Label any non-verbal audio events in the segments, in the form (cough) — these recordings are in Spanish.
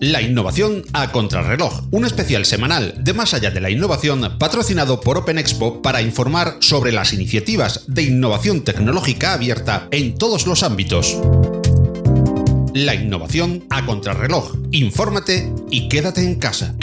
La innovación a contrarreloj, un especial semanal de Más allá de la innovación patrocinado por Open Expo para informar sobre las iniciativas de innovación tecnológica abierta en todos los ámbitos. La innovación a contrarreloj. Infórmate y quédate en casa.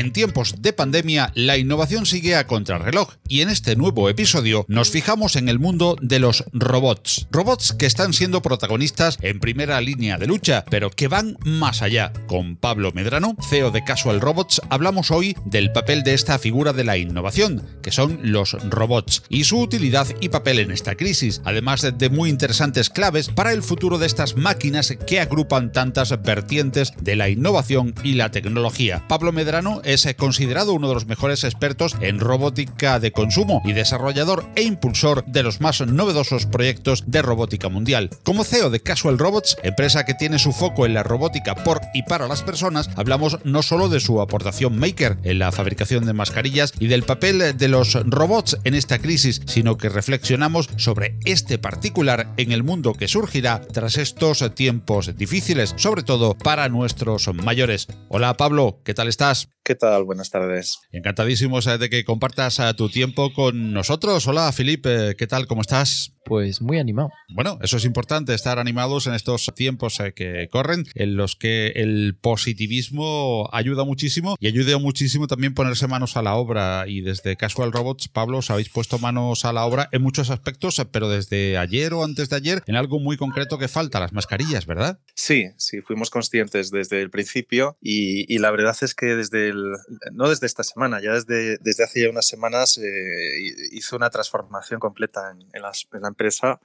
En tiempos de pandemia, la innovación sigue a contrarreloj y en este nuevo episodio nos fijamos en el mundo de los robots. Robots que están siendo protagonistas en primera línea de lucha, pero que van más allá. Con Pablo Medrano, CEO de Casual Robots, hablamos hoy del papel de esta figura de la innovación, que son los robots, y su utilidad y papel en esta crisis, además de muy interesantes claves para el futuro de estas máquinas que agrupan tantas vertientes de la innovación y la tecnología. Pablo Medrano es considerado uno de los mejores expertos en robótica de consumo y desarrollador e impulsor de los más novedosos proyectos de robótica mundial. Como CEO de Casual Robots, empresa que tiene su foco en la robótica por y para las personas, hablamos no solo de su aportación maker en la fabricación de mascarillas y del papel de los robots en esta crisis, sino que reflexionamos sobre este particular en el mundo que surgirá tras estos tiempos difíciles, sobre todo para nuestros mayores. Hola Pablo, ¿qué tal estás? ¿Qué tal? Buenas tardes. Encantadísimos de que compartas eh, tu tiempo con nosotros. Hola, Felipe, ¿qué tal? ¿Cómo estás? Pues muy animado. Bueno, eso es importante, estar animados en estos tiempos eh, que corren, en los que el positivismo ayuda muchísimo y ayuda muchísimo también ponerse manos a la obra. Y desde Casual Robots, Pablo, os habéis puesto manos a la obra en muchos aspectos, pero desde ayer o antes de ayer, en algo muy concreto que falta, las mascarillas, ¿verdad? Sí, sí, fuimos conscientes desde el principio y, y la verdad es que desde el, no desde esta semana, ya desde, desde hace ya unas semanas eh, hizo una transformación completa en, en, las, en, la empresa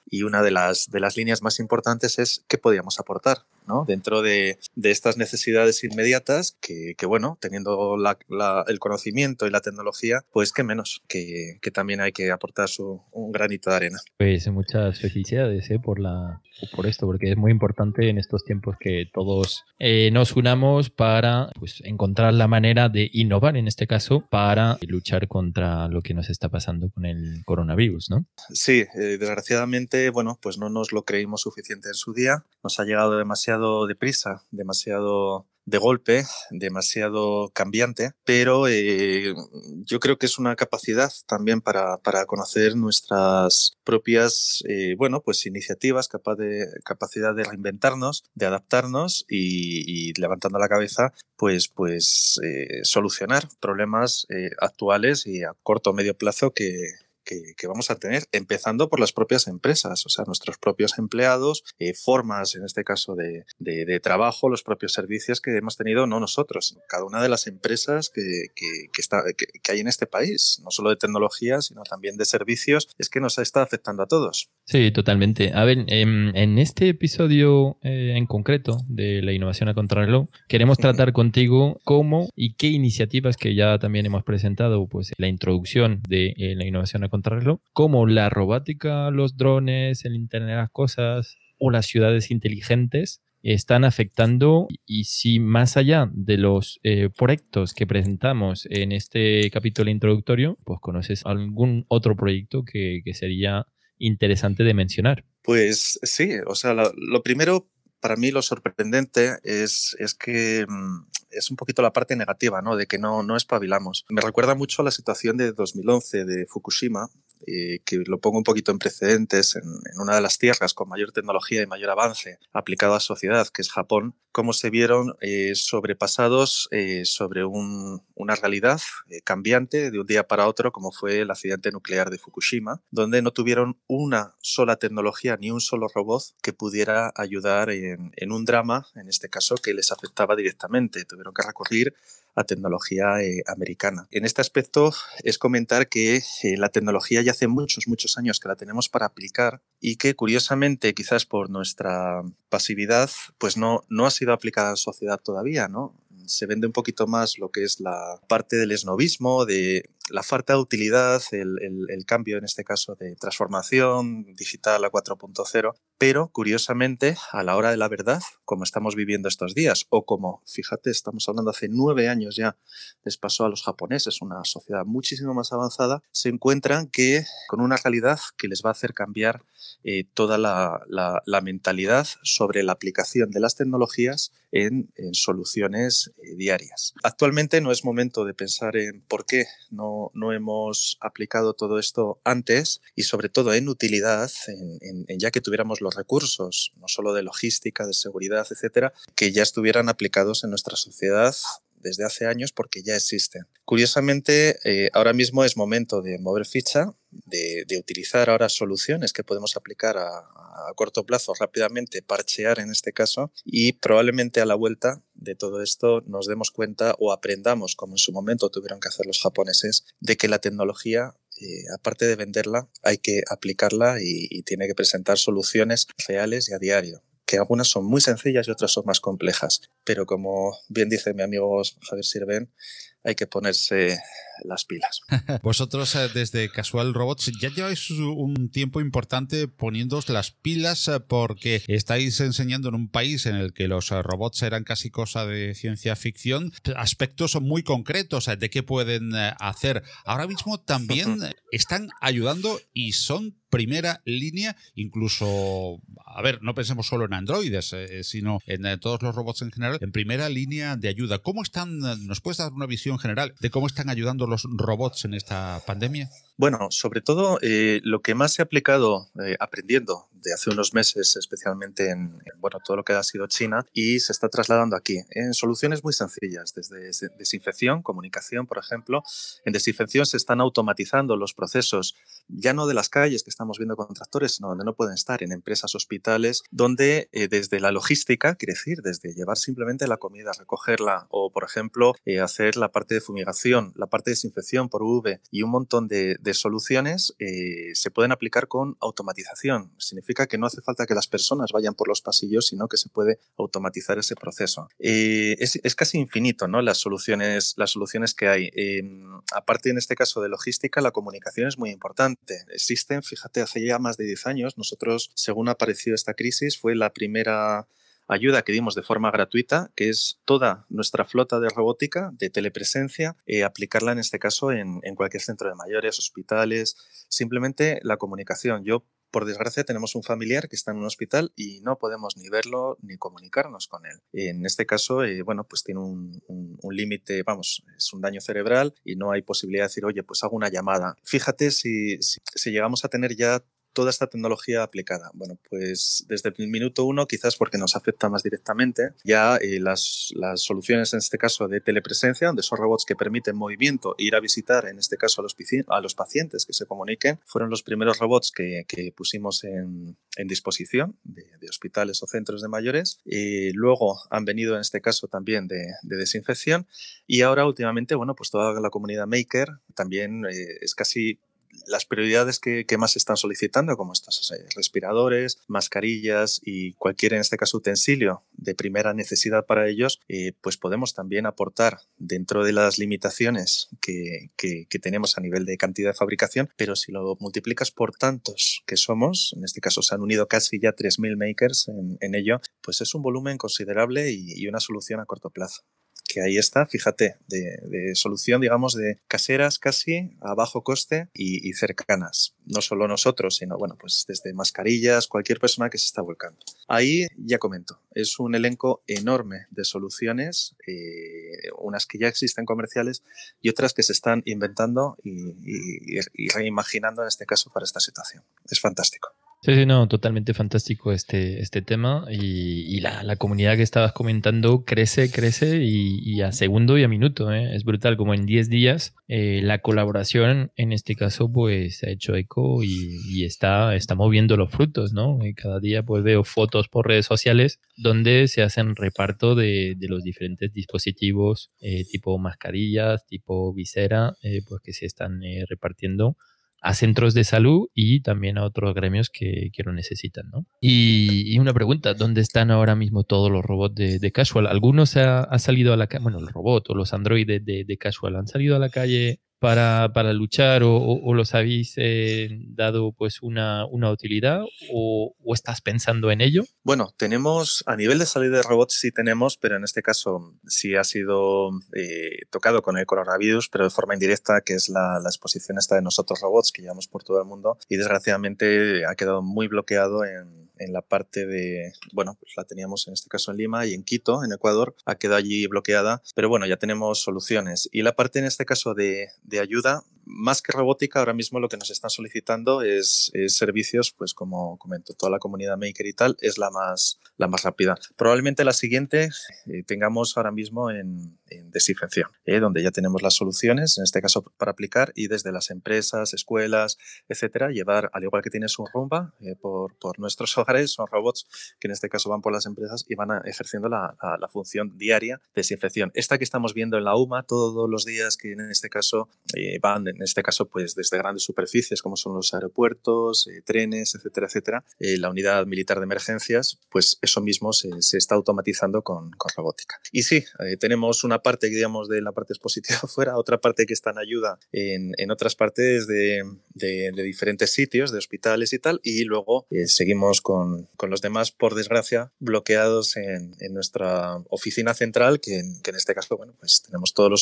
y una de las, de las líneas más importantes es qué podíamos aportar ¿no? dentro de, de, estas necesidades inmediatas que, que bueno, teniendo la, la, el conocimiento y la tecnología, pues qué menos, que, que, también hay que aportar su, un granito de arena. Pues muchas felicidades ¿eh? por, la, por esto, porque es muy importante en estos tiempos que todos eh, nos unamos para pues, encontrar la manera de innovar en este caso para luchar contra lo que nos está pasando con el coronavirus, ¿no? Sí, eh, desgraciadamente, bueno, pues no nos lo creímos suficiente en su día, nos ha llegado demasiado deprisa, demasiado de golpe, demasiado cambiante, pero eh, yo creo que es una capacidad también para, para conocer nuestras propias, eh, bueno, pues iniciativas, capacidad de reinventarnos, de adaptarnos y, levantando la cabeza, pues, pues eh, solucionar problemas actuales y a corto o medio plazo que, que, que, vamos a tener, empezando por las propias empresas, o sea, nuestros propios empleados, eh, formas, en este caso, de, de, de, trabajo, los propios servicios que hemos tenido, no nosotros, cada una de las empresas que, que, está, que, hay en este país, no solo de tecnología, sino también de servicios, es que nos está afectando a todos. Sí, totalmente. A ver, en, en este episodio eh, en concreto de la innovación a contrarreloj, queremos tratar contigo cómo y qué iniciativas que ya también hemos presentado, pues la introducción de eh, la innovación a contrarreloj, como la robótica, los drones, el Internet de las Cosas o las ciudades inteligentes están afectando y si más allá de los eh, proyectos que presentamos en este capítulo introductorio, pues conoces algún otro proyecto que, sería interesante de mencionar. Pues sí, o sea, lo primero para mí lo sorprendente es, es que mmm, es un poquito la parte negativa, ¿no? De que no, no espabilamos. Me recuerda mucho a la situación de 2011 de Fukushima, eh, que lo pongo un poquito en precedentes, en, en, una de las tierras con mayor tecnología y mayor avance aplicado a sociedad, que es Japón, cómo se vieron eh, sobrepasados eh, sobre un, una realidad eh, cambiante de un día para otro, como fue el accidente nuclear de Fukushima, donde no tuvieron una sola tecnología ni un solo robot que pudiera ayudar en, en un drama, en este caso, que les afectaba directamente. Tuvieron que recurrir a tecnología eh, americana. En este aspecto es comentar que eh, la tecnología ya hace muchos, muchos años que la tenemos para aplicar y que curiosamente, quizás por nuestra pasividad, pues no, no ha sido aplicada en sociedad todavía, ¿no? se vende un poquito más lo que es la parte del esnovismo, de la falta de utilidad, el, el, cambio en este caso de transformación digital a 4.0, pero curiosamente a la hora de la verdad, como estamos viviendo estos días, o como, fíjate, estamos hablando hace nueve años ya, les pasó a los japoneses, una sociedad muchísimo más avanzada, se encuentran que con una calidad que les va a hacer cambiar eh, toda la, la, mentalidad sobre la aplicación de las tecnologías en, en soluciones eh, diarias. Actualmente no es momento de pensar en por qué no no, hemos aplicado todo esto antes y sobre todo en utilidad, en, ya que tuviéramos los recursos, no solo de logística, de seguridad, etcétera, que ya estuvieran aplicados en nuestra sociedad desde hace años porque ya existen. Curiosamente, eh, ahora mismo es momento de mover ficha, de, utilizar ahora soluciones que podemos aplicar a, a, corto plazo rápidamente, parchear en este caso, y probablemente a la vuelta de todo esto nos demos cuenta o aprendamos, como en su momento tuvieron que hacer los japoneses, de que la tecnología eh, aparte de venderla, hay que aplicarla y, y, tiene que presentar soluciones reales y a diario que algunas son muy sencillas y otras son más complejas. Pero como bien dice mi amigo Javier Sirven, hay que ponerse las pilas. (laughs) Vosotros eh, desde Casual Robots ya lleváis un tiempo importante poniéndoos las pilas eh, porque estáis enseñando en un país en el que los eh, robots eran casi cosa de ciencia ficción, aspectos muy concretos de qué pueden hacer. Ahora mismo también (laughs) están ayudando y son primera línea, incluso, a ver, no pensemos solo en androides, sino en todos los robots en general, en primera línea de ayuda. ¿Cómo están, nos puedes dar una visión general de cómo están ayudando los robots en esta pandemia? Bueno, sobre todo eh, lo que más ha aplicado eh, aprendiendo de hace unos meses, especialmente en, bueno, todo lo que ha sido China, y se está trasladando aquí en soluciones muy sencillas, desde desinfección, comunicación, por ejemplo. En desinfección se están automatizando los procesos, ya no de las calles que estamos viendo con tractores, sino donde no pueden estar, en empresas, hospitales, donde eh, desde la logística, quiere decir, desde llevar simplemente la comida, recogerla, o por ejemplo, hacer la parte de fumigación, la parte de desinfección por UV y un montón de de soluciones eh, se pueden aplicar con automatización. Significa que no hace falta que las personas vayan por los pasillos, sino que se puede automatizar ese proceso. Eh, es, casi infinito ¿no? las, soluciones, las soluciones que hay. Em, aparte, en este caso de logística, la comunicación es muy importante. Existen, fíjate, hace ya más de 10 años, nosotros, según ha aparecido esta crisis, fue la primera ayuda que dimos de forma gratuita, que es toda nuestra flota de robótica, de telepresencia, eh, aplicarla en este caso en, cualquier centro de mayores, hospitales, simplemente la comunicación. Yo por desgracia tenemos un familiar que está en un hospital y no podemos ni verlo ni comunicarnos con él. En este caso, eh, bueno, pues tiene un, límite, vamos, es un daño cerebral y no hay posibilidad de decir, oye, pues hago una llamada. Fíjate si, si llegamos a tener ya toda esta tecnología aplicada? Bueno, pues desde el minuto uno, quizás porque nos afecta más directamente, ya eh, las, soluciones en este caso de telepresencia, donde son robots que permiten movimiento, e ir a visitar en este caso a los, a los pacientes que se comuniquen, fueron los primeros robots que, pusimos en, disposición de, hospitales o centros de mayores. Y luego han venido en este caso también de, de desinfección y ahora últimamente, bueno, pues toda la comunidad maker también eh, es casi las prioridades que, más se están solicitando, como estos eh, respiradores, mascarillas y cualquier, en este caso, utensilio de primera necesidad para ellos, eh, pues podemos también aportar dentro de las limitaciones que, tenemos a nivel de cantidad de fabricación, pero si lo multiplicas por tantos que somos, en este caso se han unido casi ya 3.000 makers en, ello, pues es un volumen considerable y una solución a corto plazo que ahí está, fíjate, de, solución, digamos, de caseras casi a bajo coste y, cercanas. No solo nosotros, sino, bueno, pues desde mascarillas, cualquier persona que se está volcando. Ahí ya comento, es un elenco enorme de soluciones, eh, unas que ya existen comerciales y otras que se están inventando y reimaginando en este caso para esta situación. Es fantástico. Sí, sí, no, totalmente fantástico este, este tema y, la, comunidad que estabas comentando crece, crece y, a segundo y a minuto, ¿eh? es brutal, como en 10 días eh, la colaboración en este caso pues se ha hecho eco y, está, está moviendo los frutos, ¿no? Y cada día pues veo fotos por redes sociales donde se hacen reparto de, los diferentes dispositivos eh, tipo mascarillas, tipo visera, pues que se están repartiendo a centros de salud y también a otros gremios que, que lo necesitan. ¿no? Y, una pregunta, ¿dónde están ahora mismo todos los robots de, Casual? ¿Algunos ha, salido a la calle, bueno, el robot o los androides de, Casual han salido a la calle para, para luchar o, los habéis eh, dado pues una, una utilidad o, estás pensando en ello? Bueno, tenemos a nivel de salida de robots sí tenemos, pero en este caso sí ha sido eh, tocado con el coronavirus, pero de forma indirecta, que es la, la, exposición esta de nosotros robots que llevamos por todo el mundo y desgraciadamente ha quedado muy bloqueado en en la parte de, bueno, pues la teníamos en este caso en Lima y en Quito, en Ecuador, ha quedado allí bloqueada, pero bueno, ya tenemos soluciones. Y la parte en este caso de, de ayuda, más que robótica, ahora mismo lo que nos están solicitando es, servicios, pues como comento, toda la comunidad maker y tal, es la más, la más rápida. Probablemente la siguiente eh, tengamos ahora mismo en, desinfección, eh, donde ya tenemos las soluciones, en este caso para aplicar, y desde las empresas, escuelas, etcétera, llevar, al igual que tienes un rumba, eh, por, por, nuestros (laughs) hogares, son robots que en este caso van por las empresas y van ejerciendo la, la, función diaria de desinfección. Esta que estamos viendo en la UMA todos los días, que en este caso van en este caso pues desde grandes superficies como son los aeropuertos, eh, trenes, etcétera, etcétera, eh, la unidad militar de emergencias, pues eso mismo se, está automatizando con, robótica. Y sí, eh, tenemos una parte, digamos, de la parte expositiva (laughs) fuera, otra parte que está en ayuda en, otras partes de, diferentes sitios, de hospitales y tal, y luego seguimos con, los demás, por desgracia, bloqueados en, nuestra oficina central, que en, este caso, bueno, pues tenemos todos los,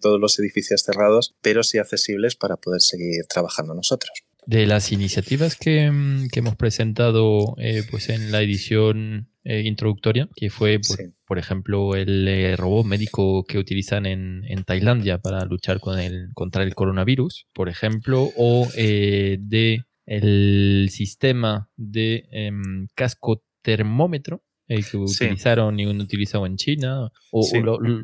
todos los edificios cerrados, pero sí hace para poder seguir trabajando nosotros. De las iniciativas que, mm, hemos presentado eh, pues en la edición eh, introductoria, que fue, por, ejemplo, el eh, robot médico que utilizan en, Tailandia para luchar con el, contra el coronavirus, por ejemplo, o de el sistema de em, casco termómetro el que utilizaron y uno utilizado en China, o,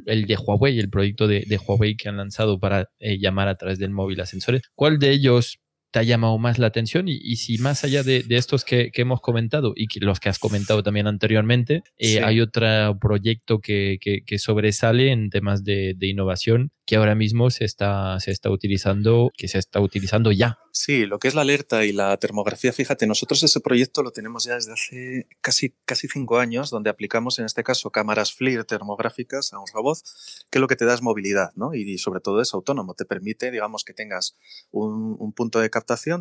el de Huawei, el proyecto de, Huawei que han lanzado para eh, llamar a través del móvil a sensores. ¿Cuál de ellos te ha llamado más la atención y, si más allá de, estos que, hemos comentado y que los que has comentado también anteriormente, eh, hay otro proyecto que, sobresale en temas de, innovación que ahora mismo se está, se está utilizando, que se está utilizando ya. Sí, lo que es la alerta y la termografía, fíjate, nosotros ese proyecto lo tenemos ya desde hace casi, casi cinco años, donde aplicamos en este caso cámaras FLIR termográficas a un robot, que lo que te da es movilidad, ¿no? Y, sobre todo es autónomo, te permite, digamos, que tengas un, un punto de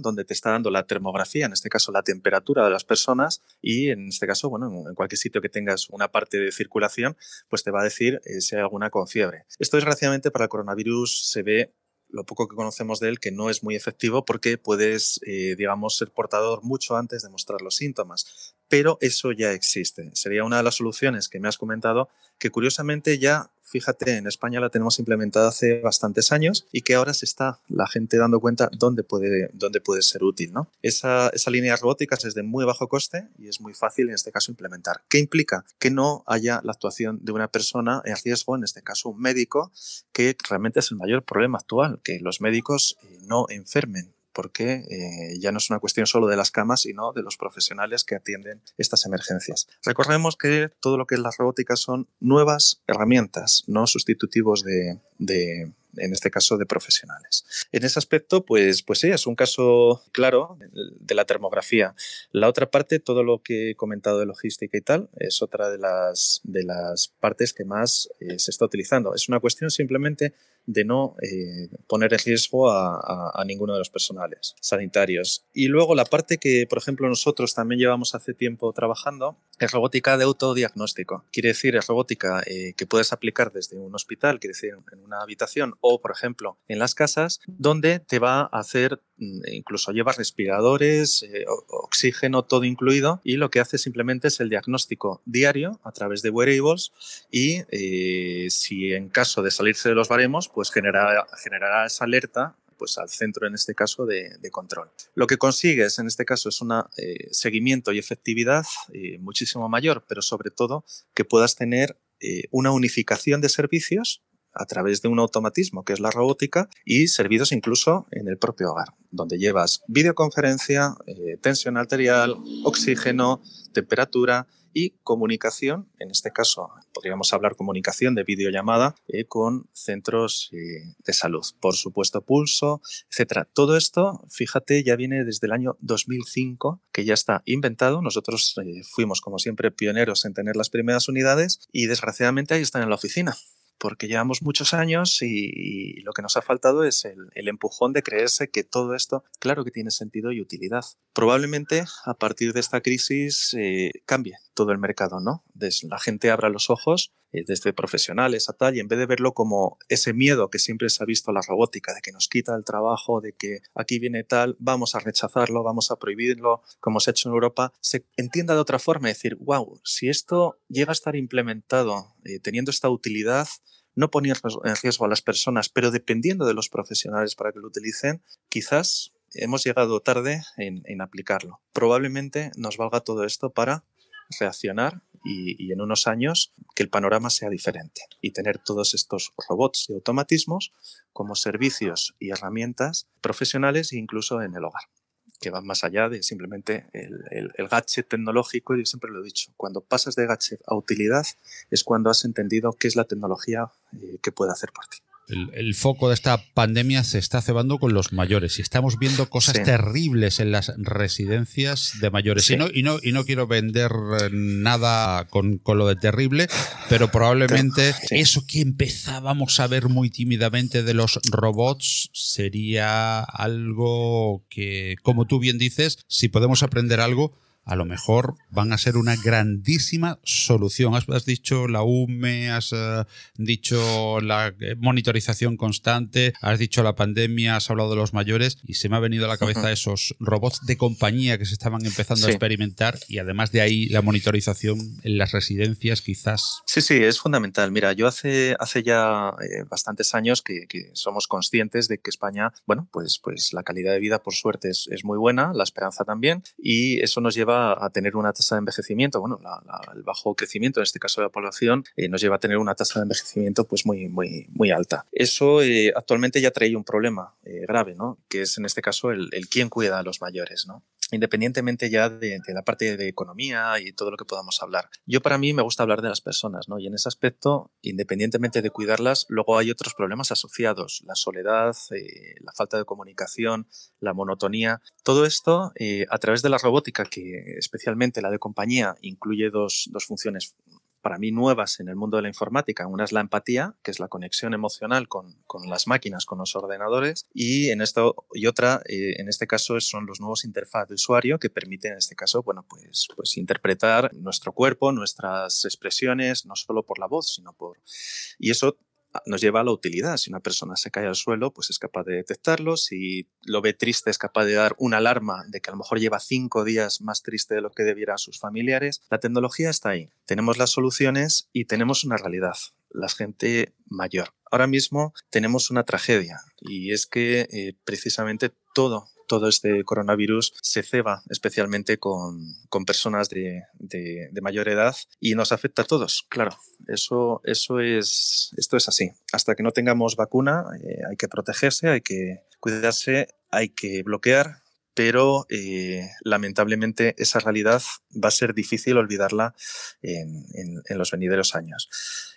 donde te está dando la termografía, en este caso la temperatura de las personas, y en este caso, bueno, en cualquier sitio que tengas una parte de circulación, pues te va a decir eh, si hay alguna con fiebre. Esto desgraciadamente para el coronavirus se ve lo poco que conocemos de él, que no es muy efectivo porque puedes, eh, digamos, ser portador mucho antes de mostrar los síntomas. Pero eso ya existe. Sería una de las soluciones que me has comentado, que curiosamente ya fíjate, en España la tenemos implementada hace bastantes años y que ahora se está la gente dando cuenta dónde puede, dónde puede ser útil. ¿no? Esa, esa línea robótica es de muy bajo coste y es muy fácil en este caso implementar. ¿Qué implica? Que no haya la actuación de una persona en riesgo, en este caso un médico, que realmente es el mayor problema actual, que los médicos eh, no enfermen porque eh, ya no es una cuestión solo de las camas, sino de los profesionales que atienden estas emergencias. Recordemos que todo lo que es la robótica son nuevas herramientas, no sustitutivos de, en este caso de profesionales. En ese aspecto, pues, pues sí, es un caso claro de la termografía. La otra parte, todo lo que he comentado de logística y tal, es otra de las, de las partes que más eh, se está utilizando. Es una cuestión simplemente de no eh, poner en riesgo a, ninguno de los personales sanitarios. Y luego la parte que, por ejemplo, nosotros también llevamos hace tiempo trabajando es robótica de autodiagnóstico. Quiere decir, es robótica eh, que puedes aplicar desde un hospital, quiere decir, en una habitación por ejemplo, en las casas, donde te va a hacer, mm, incluso lleva respiradores, eh, oxígeno, todo incluido, y lo que hace simplemente es el diagnóstico diario a través de wearables y si en caso de salirse de los baremos, pues generará, generará esa alerta pues al centro en este caso de, control. Lo que consigues en este caso es un eh, seguimiento y efectividad eh, muchísimo mayor, pero sobre todo que puedas tener eh, una unificación de servicios a través de un automatismo que es la robótica y servidos incluso en el propio hogar, donde llevas videoconferencia, tensión arterial, oxígeno, temperatura y comunicación, en este caso podríamos hablar comunicación de videollamada eh, con centros eh, de salud, por supuesto pulso, etcétera. Todo esto, fíjate, ya viene desde el año 2005, que ya está inventado. Nosotros eh, fuimos, como siempre, pioneros en tener las primeras unidades y desgraciadamente ahí están en la oficina porque llevamos muchos años y, lo que nos ha faltado es el, empujón de creerse que todo esto, claro que tiene sentido y utilidad. Probablemente a partir de esta crisis eh, cambie todo el mercado, ¿no? la gente abra los ojos eh, desde profesionales a tal, y en vez de verlo como ese miedo que siempre se ha visto a la robótica, de que nos quita el trabajo, de que aquí viene tal, vamos a rechazarlo, vamos a prohibirlo, como se ha hecho en Europa, se entienda de otra forma, decir, wow, si esto llega a estar implementado eh, teniendo esta utilidad, no poner en riesgo a las personas, pero dependiendo de los profesionales para que lo utilicen, quizás hemos llegado tarde en, en aplicarlo. Probablemente nos valga todo esto para reaccionar y, en unos años que el panorama sea diferente y tener todos estos robots y automatismos como servicios y herramientas profesionales e incluso en el hogar que van más allá de simplemente el, el, gadget tecnológico, y yo siempre lo he dicho, cuando pasas de gadget a utilidad es cuando has entendido qué es la tecnología eh, que puede hacer por ti el, foco de esta pandemia se está cebando con los mayores y estamos viendo cosas terribles en las residencias de mayores. Y, no, y, no, y no quiero vender eh, nada con, lo de terrible, pero probablemente eso que empezábamos a ver muy tímidamente de los robots sería algo que, como tú bien dices, si podemos aprender algo, a lo mejor van a ser una grandísima solución. Has, dicho la UME, has eh, dicho la eh, monitorización constante, has dicho la pandemia, has hablado de los mayores y se me ha venido a la cabeza esos robots de compañía que se estaban empezando a experimentar y además de ahí la monitorización en las residencias quizás. Sí, sí, es fundamental. Mira, yo hace, hace ya eh, bastantes años que, somos conscientes de que España, bueno, pues, pues la calidad de vida por suerte es, es muy buena, la esperanza también y eso nos lleva a tener una tasa de envejecimiento, bueno, el bajo crecimiento, en este caso de la población, eh, nos lleva a tener una tasa de envejecimiento pues muy, muy, muy alta. Eso eh, actualmente ya trae un problema eh, grave, ¿no? Que es en este caso el, el quién cuida a los mayores, ¿no? Independientemente ya de, la parte de economía y todo lo que podamos hablar. Yo para mí me gusta hablar de las personas, ¿no? Y en ese aspecto, independientemente de cuidarlas, luego hay otros problemas asociados, la soledad, eh, la falta de comunicación, la monotonía. Todo esto, eh, a través de la robótica, que especialmente la de compañía incluye dos, dos funciones para mí nuevas en el mundo de la informática. Una es la empatía, que es la conexión emocional con, con las máquinas, con los ordenadores, y, en esto, y otra, eh, en este caso, son los nuevos interfaz de usuario que permiten, en este caso, bueno, pues, pues interpretar nuestro cuerpo, nuestras expresiones, no solo por la voz, sino por... Y eso nos lleva a la utilidad. Si una persona se cae al suelo, pues es capaz de detectarlo. Si lo ve triste, es capaz de dar una alarma de que a lo mejor lleva cinco días más triste de lo que debiera a sus familiares. La tecnología está ahí. Tenemos las soluciones y tenemos una realidad. La gente mayor. Ahora mismo tenemos una tragedia y es que eh, precisamente todo todo este coronavirus se ceba especialmente con, con personas de, de, mayor edad y nos afecta a todos, claro. Eso, eso es, esto es así. Hasta que no tengamos vacuna eh, hay que protegerse, hay que cuidarse, hay que bloquear, pero eh, lamentablemente esa realidad va a ser difícil olvidarla en, los venideros años.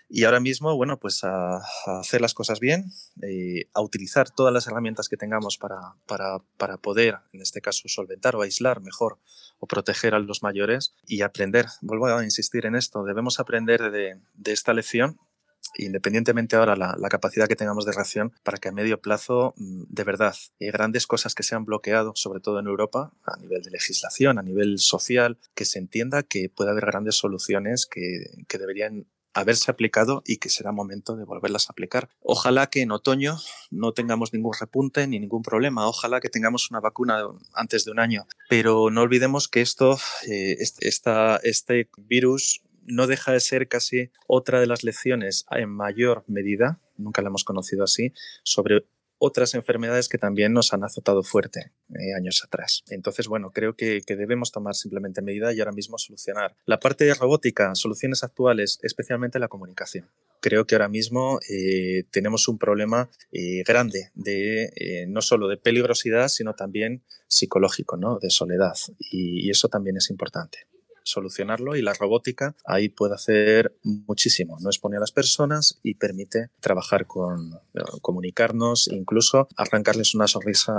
Y ahora mismo, bueno, pues a, hacer las cosas bien, eh, a utilizar todas las herramientas que tengamos para, para, para, poder, en este caso, solventar o aislar mejor o proteger a los mayores y aprender. Vuelvo a insistir en esto, debemos aprender de, de esta lección independientemente ahora la, la, capacidad que tengamos de reacción para que a medio plazo, mm, de verdad, hay grandes cosas que se han bloqueado, sobre todo en Europa, a nivel de legislación, a nivel social, que se entienda que puede haber grandes soluciones que, que deberían haberse aplicado y que será momento de volverlas a aplicar. Ojalá que en otoño no tengamos ningún repunte ni ningún problema. Ojalá que tengamos una vacuna antes de un año. Pero no olvidemos que esto, eh, este virus no deja de ser casi otra de las lecciones en mayor medida, nunca la hemos conocido así, sobre otras enfermedades que también nos han azotado fuerte eh, años atrás. Entonces, bueno, creo que, debemos tomar simplemente medida y ahora mismo solucionar. La parte de robótica, soluciones actuales, especialmente la comunicación. Creo que ahora mismo eh, tenemos un problema eh, grande de no solo de peligrosidad, sino también psicológico, ¿no? de soledad. y eso también es importante. Solucionarlo y la robótica ahí puede hacer muchísimo. No expone a las personas y permite trabajar con, comunicarnos, incluso arrancarles una sonrisa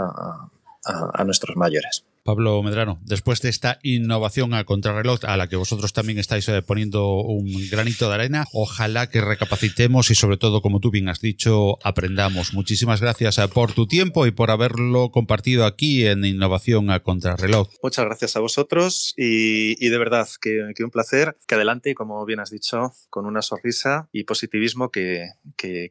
a nuestros mayores. Pablo Medrano, después de esta innovación a contrarreloj a la que vosotros también estáis eh, poniendo un granito de arena, ojalá que recapacitemos y sobre todo, como tú bien has dicho, aprendamos. Muchísimas gracias eh, por tu tiempo y por haberlo compartido aquí en Innovación a Contrarreloj. Muchas gracias a vosotros y, de verdad que, un placer. Que adelante, como bien has dicho, con una sonrisa y positivismo que,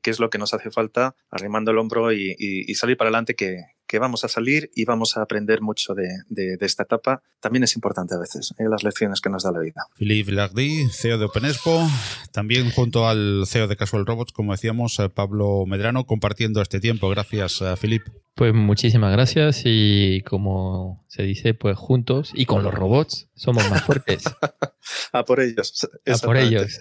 es lo que nos hace falta, arrimando el hombro y salir para adelante que, que vamos a salir y vamos a aprender mucho de, esta etapa. También es importante a veces, ¿eh? las lecciones que nos da la vida. Philippe Lardy, CEO de OpenExpo, también junto al CEO de Casual Robots, como decíamos, eh, Pablo Medrano, compartiendo este tiempo. Gracias, eh, Philippe. Pues muchísimas gracias y como se dice, pues juntos y con los robots somos más fuertes. (laughs) a por ellos. A por ellos.